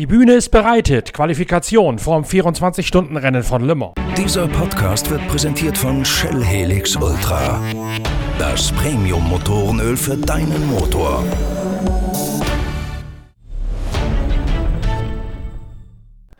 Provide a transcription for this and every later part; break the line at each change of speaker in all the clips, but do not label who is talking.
Die Bühne ist bereitet. Qualifikation vorm 24-Stunden-Rennen von Le Mans.
Dieser Podcast wird präsentiert von Shell Helix Ultra. Das Premium-Motorenöl für deinen Motor.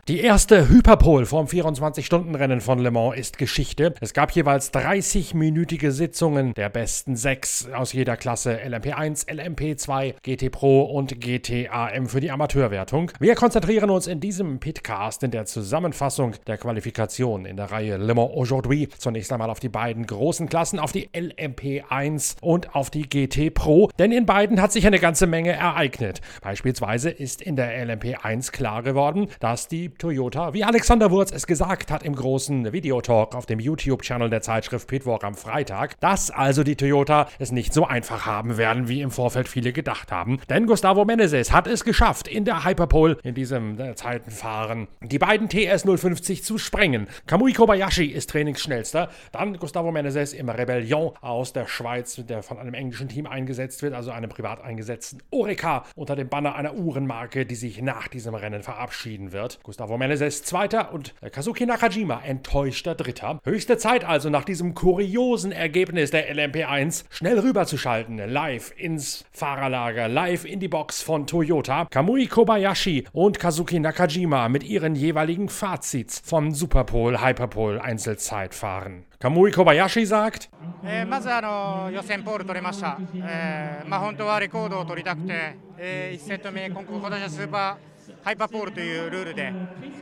Die erste Hyperpol vom 24-Stunden-Rennen von Le Mans ist Geschichte. Es gab jeweils 30-minütige Sitzungen der besten sechs aus jeder Klasse LMP1, LMP2, GT Pro und GTAM für die Amateurwertung. Wir konzentrieren uns in diesem Pitcast in der Zusammenfassung der Qualifikation in der Reihe Le Mans Aujourd'hui zunächst einmal auf die beiden großen Klassen, auf die LMP1 und auf die GT Pro, denn in beiden hat sich eine ganze Menge ereignet. Beispielsweise ist in der LMP1 klar geworden, dass die Toyota, wie Alexander Wurz es gesagt hat im großen Videotalk auf dem YouTube-Channel der Zeitschrift Pitwalk am Freitag, dass also die Toyota es nicht so einfach haben werden, wie im Vorfeld viele gedacht haben. Denn Gustavo Menezes hat es geschafft, in der Hyperpole, in diesem äh, Zeitenfahren, die beiden TS 050 zu sprengen. Kamui Kobayashi ist Trainingsschnellster, dann Gustavo Menezes im Rebellion aus der Schweiz, der von einem englischen Team eingesetzt wird, also einem privat eingesetzten Oreca unter dem Banner einer Uhrenmarke, die sich nach diesem Rennen verabschieden wird. Gustavo Meneses Zweiter und Kazuki Nakajima enttäuschter Dritter. Höchste Zeit also nach diesem kuriosen Ergebnis der LMP1 schnell rüberzuschalten, live ins Fahrerlager, live in die Box von Toyota. Kamui Kobayashi und Kazuki Nakajima mit ihren jeweiligen Fazits vom Superpole Hyperpole Einzelzeitfahren. Kamui Kobayashi sagt,
えーまずあの予選ポール取れました、えーまあ、本当はレコードを取りたくて、え1セット目、今今年はスーパー ハイパーポールというルールで、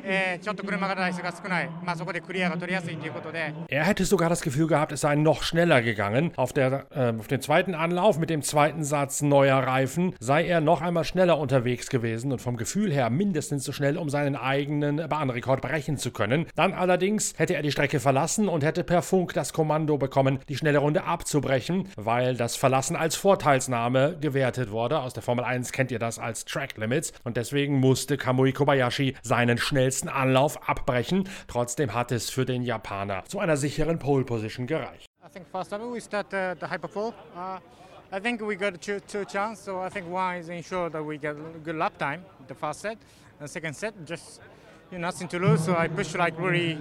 えーちょっと車が台数が少ない、まあ、そこでクリアが取りやすいということで、
Er hätte sogar das Gefühl gehabt, es sei noch schneller gegangen. Auf, der, äh, auf dem zweiten Anlauf mit dem zweiten Satz neuer Reifen sei er noch einmal schneller unterwegs gewesen und vom Gefühl her mindestens so schnell, um seinen eigenen Bahnrekord brechen zu können. Dann allerdings hätte er die Strecke verlassen und hätte per Funk das Kommando bekommen, die schnelle Runde abzubrechen, weil das Verlassen als Vorteilsnahme gewertet wurde. Aus der Formel 1 kennt ihr das als Track Limits und deswegen musste Kamui Kobayashi seinen schnellsten Anlauf abbrechen. Trotzdem hat es für den Japaner zu einer sicheren Pole Position gereicht.
I think first time we start uh, the hyper pole. Uh, I think we got two, two chances, so I think one is ensure that we get good lap time, the first set, and second set just you know, nothing to lose. So I push like really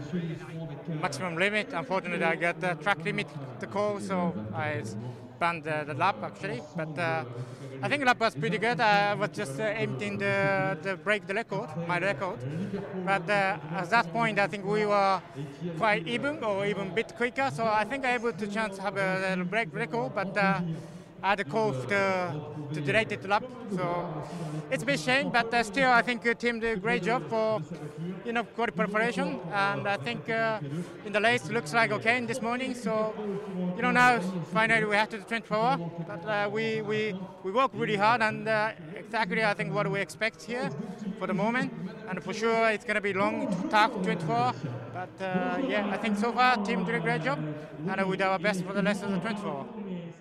maximum limit. Unfortunately, I got the track limit to call, so I banned the, the lap actually. But uh, I think lap was pretty good. I was just uh, aiming to, to break the record, my record. But uh, at that point, I think we were quite even or even a bit quicker. So I think I able to chance have a little break record, but. Uh, I had a call to, to delay the lap, so it's a bit shame, but uh, still I think the team did a great job for you know good preparation, and I think uh, in the race looks like okay in this morning. So you know now finally we have to the 24 but uh, we we we work really hard, and uh, exactly I think what we expect here for the moment, and for sure it's gonna be long, tough 24 hour. But uh, yeah, I think so far team did a great job, and we did our best for the rest of the 24 hour.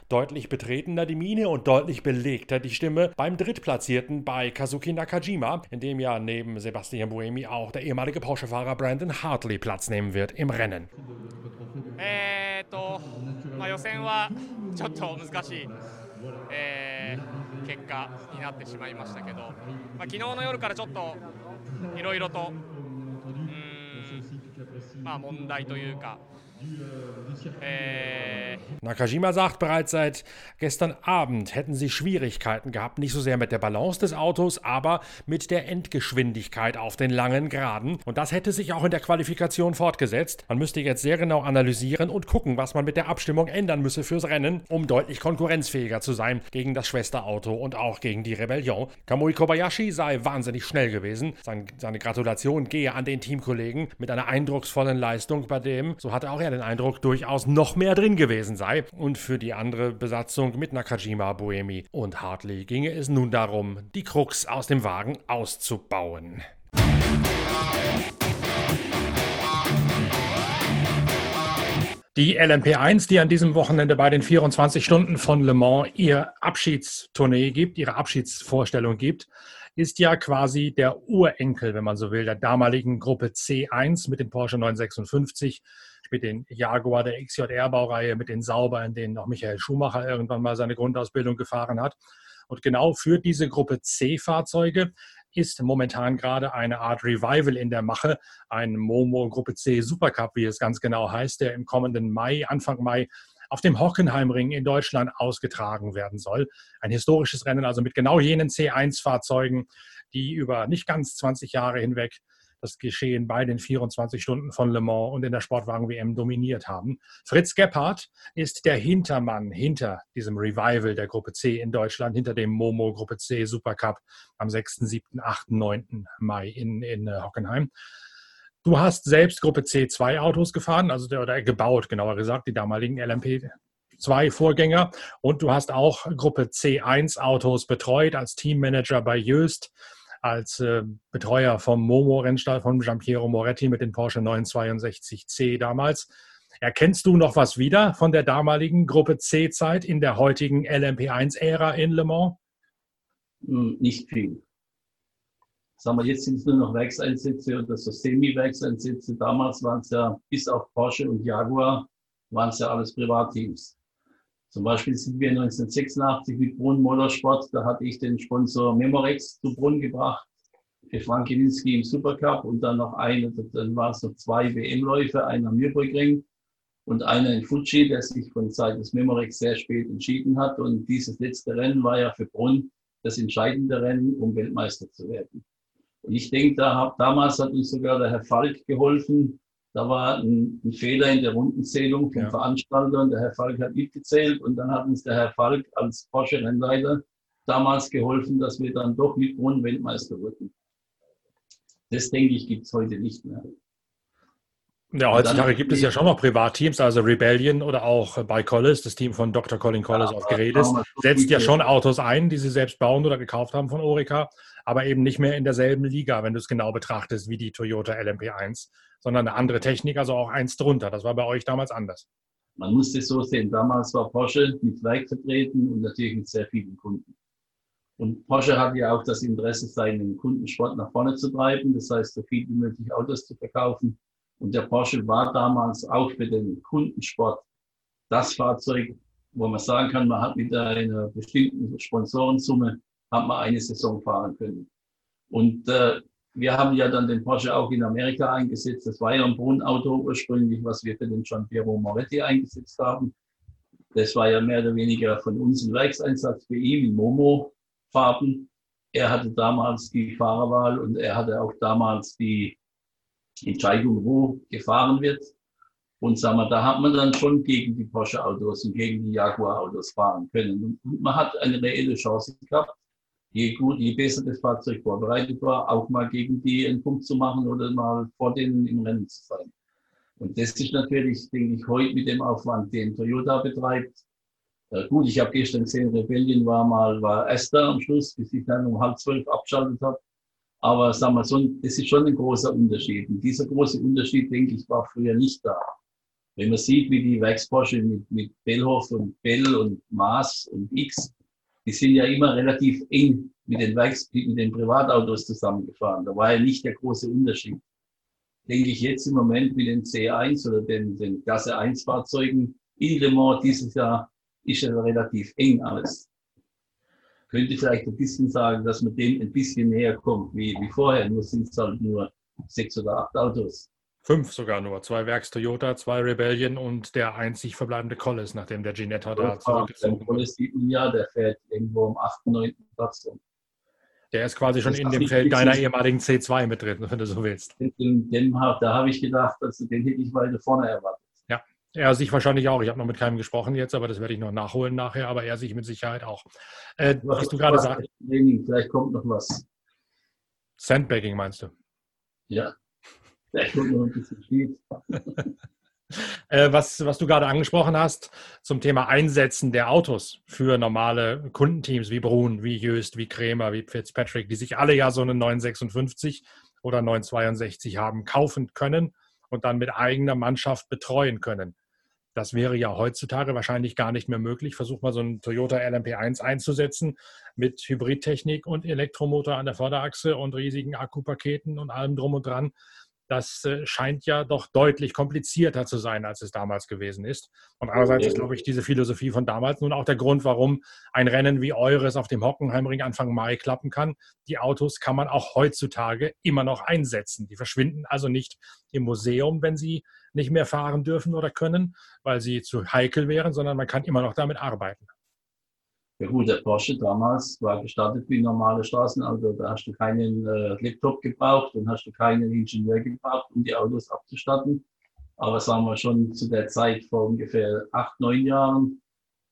Deutlich betretener die Mine und deutlich belegter die Stimme beim Drittplatzierten bei Kazuki Nakajima, in dem ja neben Sebastian Buemi auch der ehemalige Porsche-Fahrer Brandon Hartley Platz nehmen wird im Rennen.
えーとまあ、予選はちょっと難しい、えー、結果になってしまいましたけど、まあ、昨日の夜からちょっといろいろとうん、まあ、問題というか、えー
Nakajima sagt bereits seit gestern Abend hätten sie Schwierigkeiten gehabt, nicht so sehr mit der Balance des Autos, aber mit der Endgeschwindigkeit auf den langen Geraden. Und das hätte sich auch in der Qualifikation fortgesetzt. Man müsste jetzt sehr genau analysieren und gucken, was man mit der Abstimmung ändern müsse fürs Rennen, um deutlich konkurrenzfähiger zu sein gegen das Schwesterauto und auch gegen die Rebellion. Kamui Kobayashi sei wahnsinnig schnell gewesen. Sein, seine Gratulation gehe an den Teamkollegen mit einer eindrucksvollen Leistung, bei dem, so hatte auch er den Eindruck, durchaus noch mehr drin gewesen sei. Und für die andere Besatzung mit Nakajima, Buemi und Hartley ginge es nun darum, die Krux aus dem Wagen auszubauen. Die LMP1, die an diesem Wochenende bei den 24 Stunden von Le Mans ihr Abschiedstournee gibt, ihre Abschiedsvorstellung gibt, ist ja quasi der Urenkel, wenn man so will, der damaligen Gruppe C1 mit dem Porsche 956, mit den Jaguar der XJR-Baureihe, mit den Sauber, in denen auch Michael Schumacher irgendwann mal seine Grundausbildung gefahren hat. Und genau für diese Gruppe C-Fahrzeuge ist momentan gerade eine Art Revival in der Mache. Ein Momo Gruppe C Supercup, wie es ganz genau heißt, der im kommenden Mai, Anfang Mai, auf dem Hockenheimring in Deutschland ausgetragen werden soll. Ein historisches Rennen, also mit genau jenen C1-Fahrzeugen, die über nicht ganz 20 Jahre hinweg das Geschehen bei den 24 Stunden von Le Mans und in der Sportwagen-WM dominiert haben. Fritz Gebhardt ist der Hintermann hinter diesem Revival der Gruppe C in Deutschland, hinter dem Momo Gruppe C Supercup am 6., 7., 8., 9. Mai in, in äh, Hockenheim. Du hast selbst Gruppe C2 Autos gefahren, also oder gebaut, genauer gesagt, die damaligen LMP zwei Vorgänger. Und du hast auch Gruppe C1 Autos betreut als Teammanager bei Jöst als äh, Betreuer vom Momo-Rennstall von Giampiero Moretti mit den Porsche 962C damals. Erkennst du noch was wieder von der damaligen Gruppe C-Zeit in der heutigen LMP1-Ära in Le Mans?
Hm, nicht viel. Sagen wir, jetzt sind es nur noch Werkseinsätze oder so Semi-Werkseinsätze. Damals waren es ja bis auf Porsche und Jaguar, waren es ja alles Privatteams. Zum Beispiel sind wir 1986 mit Brunn Motorsport, da hatte ich den Sponsor Memorex zu Brunn gebracht, für Frank Kininski im Supercup und dann noch eine, dann waren es noch zwei WM-Läufe, einer am Nürburgring und einer in Fuji, der sich von Seiten des Memorex sehr spät entschieden hat. Und dieses letzte Rennen war ja für Brunn das entscheidende Rennen, um Weltmeister zu werden. Und ich denke, da, damals hat uns sogar der Herr Falk geholfen, da war ein, ein, Fehler in der Rundenzählung vom ja. Veranstalter und der Herr Falk hat mitgezählt und dann hat uns der Herr Falk als Porsche-Rennleiter damals geholfen, dass wir dann doch mit Grund Weltmeister wurden. Das denke ich, gibt es heute nicht mehr.
Ja, heutzutage gibt es ja schon noch Privatteams, also Rebellion oder auch bei Collis, das Team von Dr. Colin Collis ja, auf Geredes, setzt ja schon Autos ein, die sie selbst bauen oder gekauft haben von Orica, aber eben nicht mehr in derselben Liga, wenn du es genau betrachtest, wie die Toyota LMP1 sondern eine andere Technik, also auch eins drunter. Das war bei euch damals anders.
Man muss es so sehen. Damals war Porsche mit Werk vertreten und natürlich mit sehr vielen Kunden. Und Porsche hat ja auch das Interesse, seinen Kundensport nach vorne zu treiben. Das heißt, so viel wie möglich Autos zu verkaufen. Und der Porsche war damals auch für den Kundensport das Fahrzeug, wo man sagen kann, man hat mit einer bestimmten Sponsorensumme hat man eine Saison fahren können. Und äh, wir haben ja dann den Porsche auch in Amerika eingesetzt. Das war ja ein Brunnenauto ursprünglich, was wir für den Giampiero Moretti eingesetzt haben. Das war ja mehr oder weniger von uns ein Werkseinsatz für ihn in Momo-Farben. Er hatte damals die Fahrerwahl und er hatte auch damals die Entscheidung, wo gefahren wird. Und sagen wir, da hat man dann schon gegen die Porsche-Autos und gegen die Jaguar-Autos fahren können. Und man hat eine reelle Chance gehabt je gut, je besser das Fahrzeug vorbereitet war, auch mal gegen die einen Punkt zu machen oder mal vor denen im Rennen zu sein. Und das ist natürlich, denke ich, heute mit dem Aufwand, den Toyota betreibt. Äh, gut, ich habe gestern gesehen, Rebellion war mal, war Esther am Schluss, bis ich dann um halb zwölf abgeschaltet habe. Aber sagen wir so, das ist schon ein großer Unterschied. Und dieser große Unterschied, denke ich, war früher nicht da. Wenn man sieht, wie die Werksporsche mit, mit Bellhoff und Bell und Maas und X die sind ja immer relativ eng mit den, Werks mit den Privatautos zusammengefahren. Da war ja nicht der große Unterschied. Denke ich jetzt im Moment mit den C1 oder den, den Klasse 1 Fahrzeugen in Le Mans dieses Jahr ist ja relativ eng alles. Könnte vielleicht ein bisschen sagen, dass man dem ein bisschen näher kommt wie, wie vorher. Nur sind es halt nur sechs oder acht Autos.
Fünf sogar nur. Zwei Werks Toyota, zwei Rebellion und der einzig verbleibende Collis, nachdem der Ginetta da
zurückgezogen wurde. Collis sieht man ja, der fährt irgendwo am 8., 9. Platz rum.
Der ist quasi schon in dem Feld deiner ehemaligen C2 mit drin, wenn du so willst.
Den, den, da habe ich gedacht, also den hätte ich weiter vorne erwartet.
Er sich wahrscheinlich auch. Ich habe noch mit keinem gesprochen jetzt, aber das werde ich noch nachholen nachher, aber er sich mit Sicherheit auch. Äh, was du gerade sagst.
Vielleicht kommt noch was.
Sandbagging meinst du?
Ja. Vielleicht kommt noch ein bisschen Speed.
Äh, was, was du gerade angesprochen hast zum Thema Einsetzen der Autos für normale Kundenteams wie Brun, wie Jöst, wie Krämer, wie Fitzpatrick, die sich alle ja so eine 956 oder 962 haben kaufen können und dann mit eigener Mannschaft betreuen können. Das wäre ja heutzutage wahrscheinlich gar nicht mehr möglich. Versuch mal so einen Toyota LMP1 einzusetzen mit Hybridtechnik und Elektromotor an der Vorderachse und riesigen Akkupaketen und allem drum und dran das äh, scheint ja doch deutlich komplizierter zu sein, als es damals gewesen ist. Und andererseits ist, glaube ich, diese Philosophie von damals nun auch der Grund, warum ein Rennen wie eures auf dem Hockenheimring Anfang Mai klappen kann. Die Autos kann man auch heutzutage immer noch einsetzen. Die verschwinden also nicht im Museum, wenn sie nicht mehr fahren dürfen oder können, weil sie zu heikel wären, sondern man kann immer noch damit arbeiten.
Ja gut, der Porsche damals war gestartet wie ein normales Straßenauto. Da hast du keinen äh, Laptop gebraucht und hast du keinen Ingenieur gebraucht, um die Autos abzustatten. Aber sagen wir schon zu der Zeit vor ungefähr acht, neun Jahren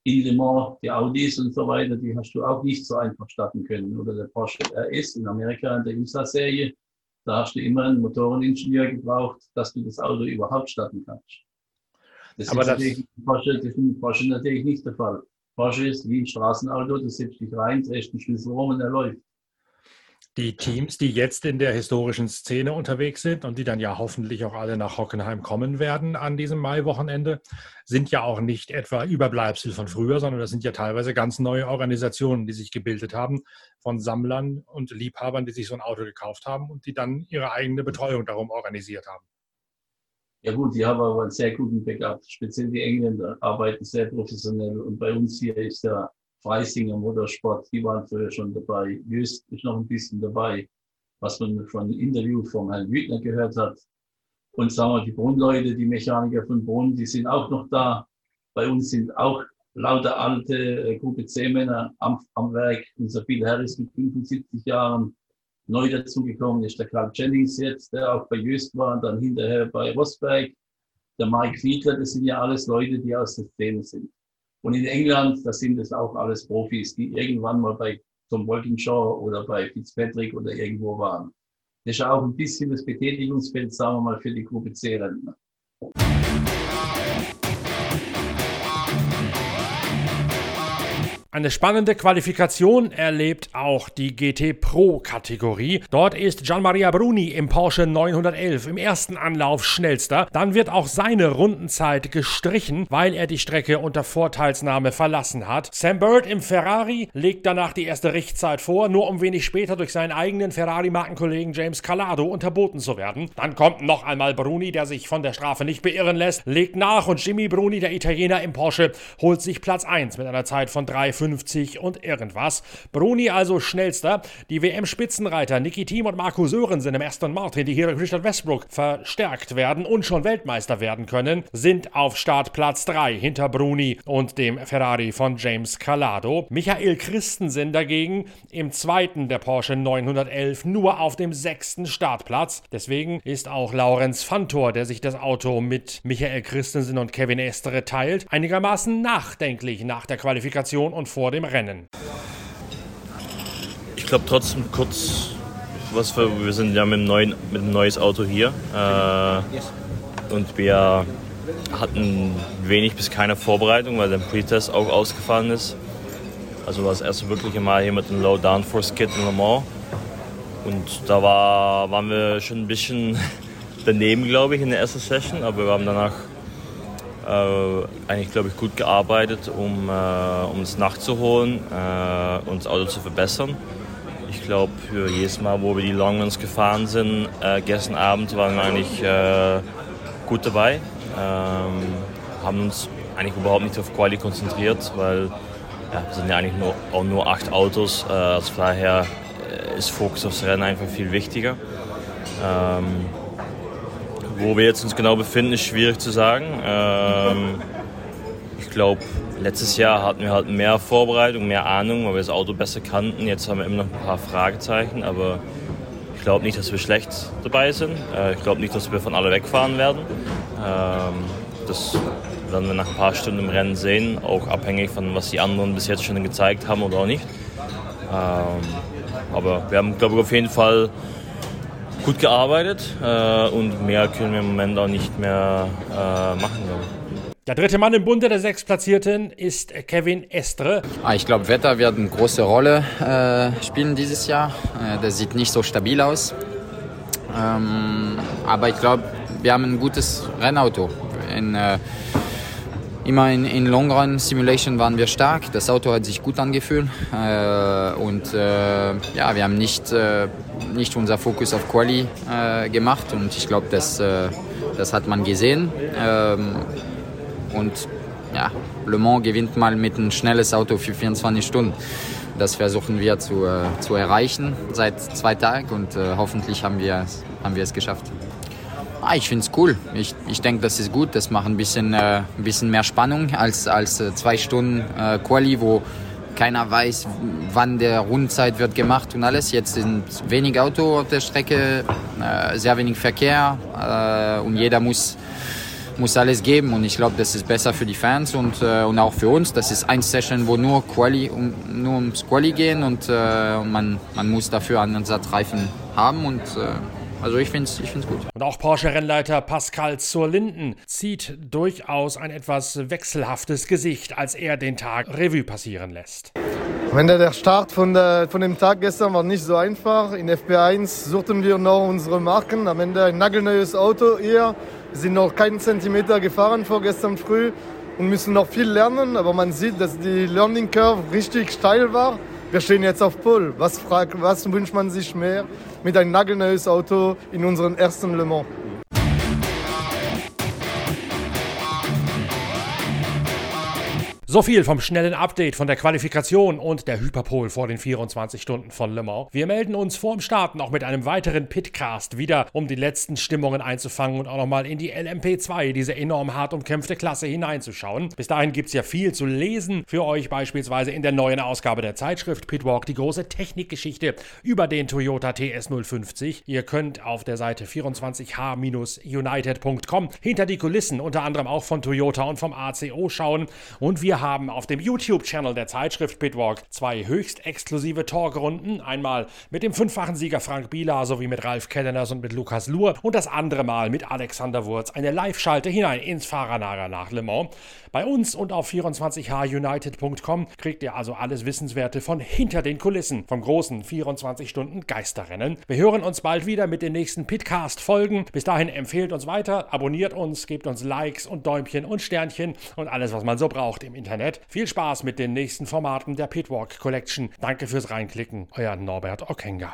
in Le Mans, die Audis und so weiter, die hast du auch nicht so einfach starten können. Oder der Porsche RS in Amerika in der IMSA-Serie, da hast du immer einen Motoreningenieur gebraucht, dass du das Auto überhaupt starten kannst. Das
Aber
ist
das-
natürlich Porsche, das ist Porsche natürlich nicht der Fall. Porsche ist wie ein Straßenauto, du setzt dich rein, drehst den Schlüssel rum und er läuft.
Die Teams, die jetzt in der historischen Szene unterwegs sind und die dann ja hoffentlich auch alle nach Hockenheim kommen werden an diesem Maiwochenende, sind ja auch nicht etwa Überbleibsel von früher, sondern das sind ja teilweise ganz neue Organisationen, die sich gebildet haben von Sammlern und Liebhabern, die sich so ein Auto gekauft haben und die dann ihre eigene Betreuung darum organisiert haben.
Ja gut, die haben aber einen sehr guten Backup. Speziell die Engländer arbeiten sehr professionell. Und bei uns hier ist der Freisinger Motorsport, die waren früher schon dabei. Just ist noch ein bisschen dabei, was man von Interview von Herrn Wütner gehört hat. Und sagen wir, die Brunnleute, die Mechaniker von Brunn, die sind auch noch da. Bei uns sind auch lauter alte äh, Gruppe C-Männer am, am Werk. Unser Bill Harris mit 75 Jahren. Neu dazugekommen ist der Carl Jennings jetzt, der auch bei Jöst war und dann hinterher bei Rosberg. Der Mike Fiedler, das sind ja alles Leute, die aus der Szene sind. Und in England, da sind es auch alles Profis, die irgendwann mal bei Tom Walkinshaw oder bei Fitzpatrick oder irgendwo waren. Das ist auch ein bisschen das Betätigungsfeld, sagen wir mal, für die Gruppe C-Rentner.
Eine spannende Qualifikation erlebt auch die GT Pro Kategorie. Dort ist Gianmaria Bruni im Porsche 911 im ersten Anlauf schnellster. Dann wird auch seine Rundenzeit gestrichen, weil er die Strecke unter Vorteilsnahme verlassen hat. Sam Bird im Ferrari legt danach die erste Richtzeit vor, nur um wenig später durch seinen eigenen Ferrari-Markenkollegen James Calado unterboten zu werden. Dann kommt noch einmal Bruni, der sich von der Strafe nicht beirren lässt, legt nach und Jimmy Bruni, der Italiener im Porsche, holt sich Platz 1 mit einer Zeit von 3,50 und irgendwas. Bruni also schnellster. Die WM-Spitzenreiter Niki Thiem und Marco Sörensen im Aston Martin, die hier durch Richard Westbrook verstärkt werden und schon Weltmeister werden können, sind auf Startplatz 3 hinter Bruni und dem Ferrari von James Calado. Michael Christensen dagegen im zweiten der Porsche 911 nur auf dem sechsten Startplatz. Deswegen ist auch Laurenz Fantor, der sich das Auto mit Michael Christensen und Kevin Estere teilt, einigermaßen nachdenklich nach der Qualifikation und vor dem Rennen.
Ich glaube trotzdem kurz, was wir, wir sind ja mit einem, neuen, Auto hier äh, und wir hatten wenig bis keine Vorbereitung, weil der Pretest auch ausgefallen ist. Also war das erste wirkliche Mal hier mit dem Low Downforce Kit in Le Mans und da war, waren wir schon ein bisschen daneben, glaube ich, in der ersten Session, aber wir haben danach äh, eigentlich, glaube ich, gut gearbeitet, um, äh, es nachzuholen äh, und das Auto zu verbessern. Ich glaube, für jedes Mal, wo wir die Longruns gefahren sind, äh, gestern Abend waren wir eigentlich äh, gut dabei. Ähm, haben uns eigentlich überhaupt nicht auf Quali konzentriert, weil ja, es sind ja eigentlich nur, auch nur acht Autos. Äh, also daher ist Fokus aufs Rennen einfach viel wichtiger. Ähm, wo wir jetzt uns genau befinden, ist schwierig zu sagen. Ähm, ich glaube, letztes Jahr hatten wir halt mehr Vorbereitung, mehr Ahnung, weil wir das Auto besser kannten. Jetzt haben wir immer noch ein paar Fragezeichen, aber ich glaube nicht, dass wir schlecht dabei sind. Äh, ich glaube nicht, dass wir von alle wegfahren werden. Ähm, das werden wir nach ein paar Stunden im Rennen sehen, auch abhängig von was die anderen bis jetzt schon gezeigt haben oder auch nicht. Ähm, aber wir haben, glaube ich, auf jeden Fall gut gearbeitet äh, und mehr können wir im Moment auch nicht mehr äh, machen. Glaube ich.
Der dritte Mann im Bunde der Sechstplatzierten ist Kevin Estre.
Ah, Ich glaube, Wetter wird eine große Rolle äh, spielen dieses Jahr. Äh, das sieht nicht so stabil aus. Ähm, aber ich glaube, wir haben ein gutes Rennauto. In, äh, immer in, in Long Run Simulation waren wir stark. Das Auto hat sich gut angefühlt äh, und äh, ja, wir haben nicht, äh, nicht unser Fokus auf Quali äh, gemacht und ich glaube, das, äh, das hat man gesehen. Ähm, und ja, Le Mans gewinnt mal mit einem schnelles Auto für 24 Stunden. Das versuchen wir zu, äh, zu erreichen seit zwei Tagen und hoffentlich haben wir, haben wir es geschafft. Ah, ich finde es cool. Ich, ich denke, das ist gut. Das macht ein bisschen, äh, ein bisschen mehr Spannung als, als äh, zwei Stunden äh, Quali, wo keiner weiß, wann der Rundzeit wird gemacht und alles. Jetzt sind wenig Auto auf der Strecke, äh, sehr wenig Verkehr äh, und jeder muss, muss alles geben. Und ich glaube, das ist besser für die Fans und, äh, und auch für uns. Das ist ein Session, wo nur, Quali, um, nur ums Quali gehen und, äh, man, man muss dafür einen Reifen haben und äh, also ich finde es ich find's gut.
Und auch Porsche-Rennleiter Pascal Zurlinden zieht durchaus ein etwas wechselhaftes Gesicht, als er den Tag Revue passieren lässt.
Wenn der Start von, der, von dem Tag gestern war nicht so einfach. In FP1 suchten wir noch unsere Marken. Am Ende ein nagelneues Auto hier. Wir sind noch keinen Zentimeter gefahren vorgestern früh und müssen noch viel lernen. Aber man sieht, dass die Learning Curve richtig steil war. Wir stehen jetzt auf Pole. Was, was wünscht man sich mehr mit einem nagelneues Auto in unserem ersten Le Mans?
So viel vom schnellen Update von der Qualifikation und der Hyperpol vor den 24 Stunden von Le Mans. Wir melden uns vor dem Starten auch mit einem weiteren Pitcast wieder, um die letzten Stimmungen einzufangen und auch nochmal in die LMP2, diese enorm hart umkämpfte Klasse, hineinzuschauen. Bis dahin gibt es ja viel zu lesen für euch, beispielsweise in der neuen Ausgabe der Zeitschrift Pitwalk, die große Technikgeschichte über den Toyota TS050. Ihr könnt auf der Seite 24h-united.com hinter die Kulissen unter anderem auch von Toyota und vom ACO schauen und wir haben auf dem YouTube-Channel der Zeitschrift Pitwalk zwei höchst exklusive Talkrunden. Einmal mit dem fünffachen Sieger Frank Bieler sowie mit Ralf Kelleners und mit Lukas Luhr und das andere Mal mit Alexander Wurz. Eine Live-Schalte hinein ins Fahrerlager nach Le Mans. Bei uns und auf 24hunited.com kriegt ihr also alles Wissenswerte von hinter den Kulissen vom großen 24 Stunden Geisterrennen. Wir hören uns bald wieder mit den nächsten Pitcast-Folgen. Bis dahin empfehlt uns weiter, abonniert uns, gebt uns Likes und Däumchen und Sternchen und alles, was man so braucht im Internet. Internet. Viel Spaß mit den nächsten Formaten der Pitwalk Collection. Danke fürs Reinklicken. Euer Norbert Ockenger.